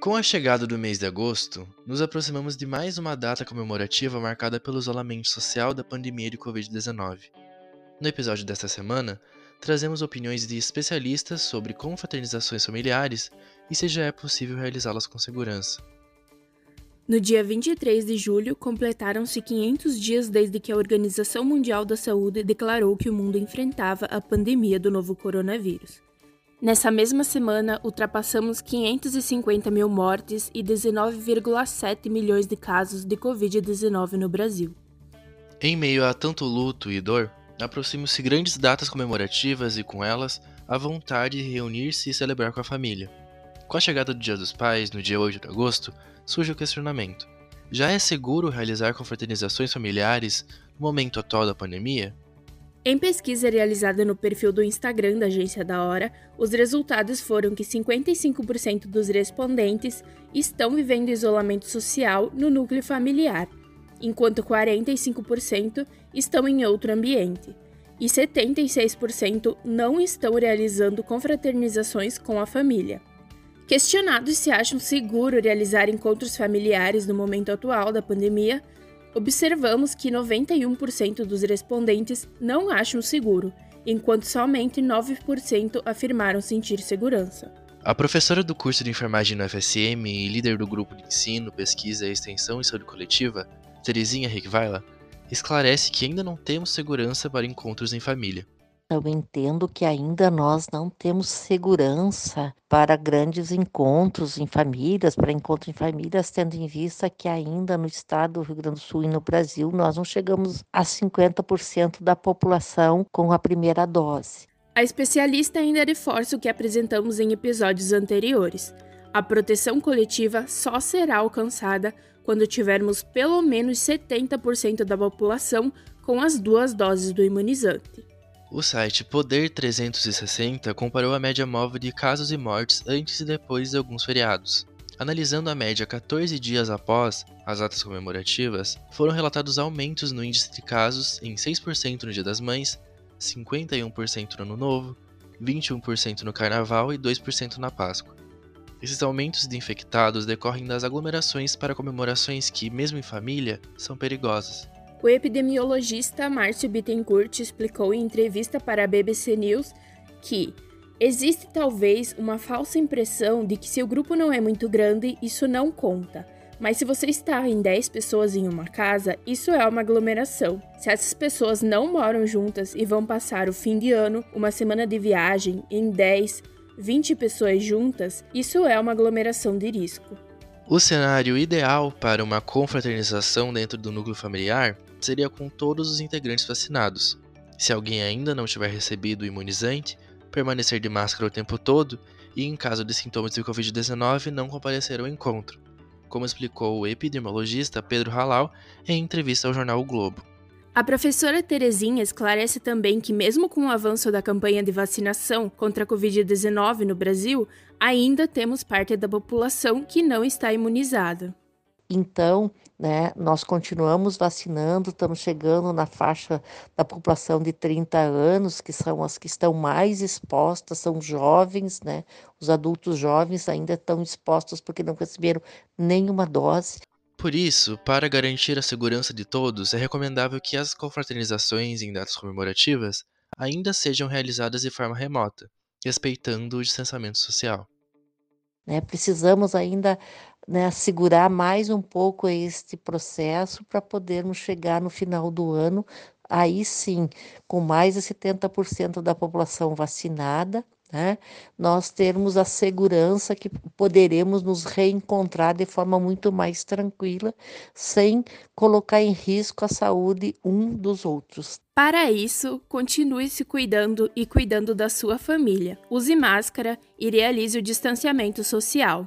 Com a chegada do mês de agosto, nos aproximamos de mais uma data comemorativa marcada pelo isolamento social da pandemia de Covid-19. No episódio desta semana, trazemos opiniões de especialistas sobre confraternizações familiares e se já é possível realizá-las com segurança. No dia 23 de julho, completaram-se 500 dias desde que a Organização Mundial da Saúde declarou que o mundo enfrentava a pandemia do novo coronavírus. Nessa mesma semana, ultrapassamos 550 mil mortes e 19,7 milhões de casos de Covid-19 no Brasil. Em meio a tanto luto e dor, aproximam-se grandes datas comemorativas e, com elas, a vontade de reunir-se e celebrar com a família. Com a chegada do Dia dos Pais, no dia 8 de agosto, surge o questionamento: já é seguro realizar confraternizações familiares no momento atual da pandemia? Em pesquisa realizada no perfil do Instagram da Agência da Hora, os resultados foram que 55% dos respondentes estão vivendo isolamento social no núcleo familiar, enquanto 45% estão em outro ambiente, e 76% não estão realizando confraternizações com a família. Questionados se acham seguro realizar encontros familiares no momento atual da pandemia, observamos que 91% dos respondentes não acham seguro, enquanto somente 9% afirmaram sentir segurança. A professora do curso de enfermagem no FSM e líder do grupo de ensino, pesquisa, extensão e saúde coletiva, Terezinha Rickweiler, esclarece que ainda não temos segurança para encontros em família. Eu entendo que ainda nós não temos segurança para grandes encontros em famílias, para encontros em famílias, tendo em vista que ainda no estado do Rio Grande do Sul e no Brasil nós não chegamos a 50% da população com a primeira dose. A especialista ainda reforça o que apresentamos em episódios anteriores. A proteção coletiva só será alcançada quando tivermos pelo menos 70% da população com as duas doses do imunizante. O site Poder 360 comparou a média móvel de casos e mortes antes e depois de alguns feriados. Analisando a média 14 dias após as datas comemorativas, foram relatados aumentos no índice de casos em 6% no Dia das Mães, 51% no Ano Novo, 21% no Carnaval e 2% na Páscoa. Esses aumentos de infectados decorrem das aglomerações para comemorações que, mesmo em família, são perigosas. O epidemiologista Márcio Bittencourt explicou em entrevista para a BBC News que existe talvez uma falsa impressão de que se o grupo não é muito grande, isso não conta. Mas se você está em 10 pessoas em uma casa, isso é uma aglomeração. Se essas pessoas não moram juntas e vão passar o fim de ano, uma semana de viagem, em 10, 20 pessoas juntas, isso é uma aglomeração de risco. O cenário ideal para uma confraternização dentro do núcleo familiar seria com todos os integrantes vacinados. Se alguém ainda não tiver recebido o imunizante, permanecer de máscara o tempo todo e, em caso de sintomas de Covid-19, não comparecer ao encontro, como explicou o epidemiologista Pedro Halal em entrevista ao jornal o Globo. A professora Terezinha esclarece também que, mesmo com o avanço da campanha de vacinação contra a Covid-19 no Brasil, ainda temos parte da população que não está imunizada. Então, né, nós continuamos vacinando, estamos chegando na faixa da população de 30 anos, que são as que estão mais expostas, são jovens, né? Os adultos jovens ainda estão expostos porque não receberam nenhuma dose. Por isso, para garantir a segurança de todos, é recomendável que as confraternizações em datas comemorativas ainda sejam realizadas de forma remota, respeitando o distanciamento social. Né, precisamos ainda né, segurar mais um pouco este processo para podermos chegar no final do ano, aí sim, com mais de 70% da população vacinada, né, nós termos a segurança que poderemos nos reencontrar de forma muito mais tranquila, sem colocar em risco a saúde um dos outros. Para isso, continue se cuidando e cuidando da sua família. Use máscara e realize o distanciamento social.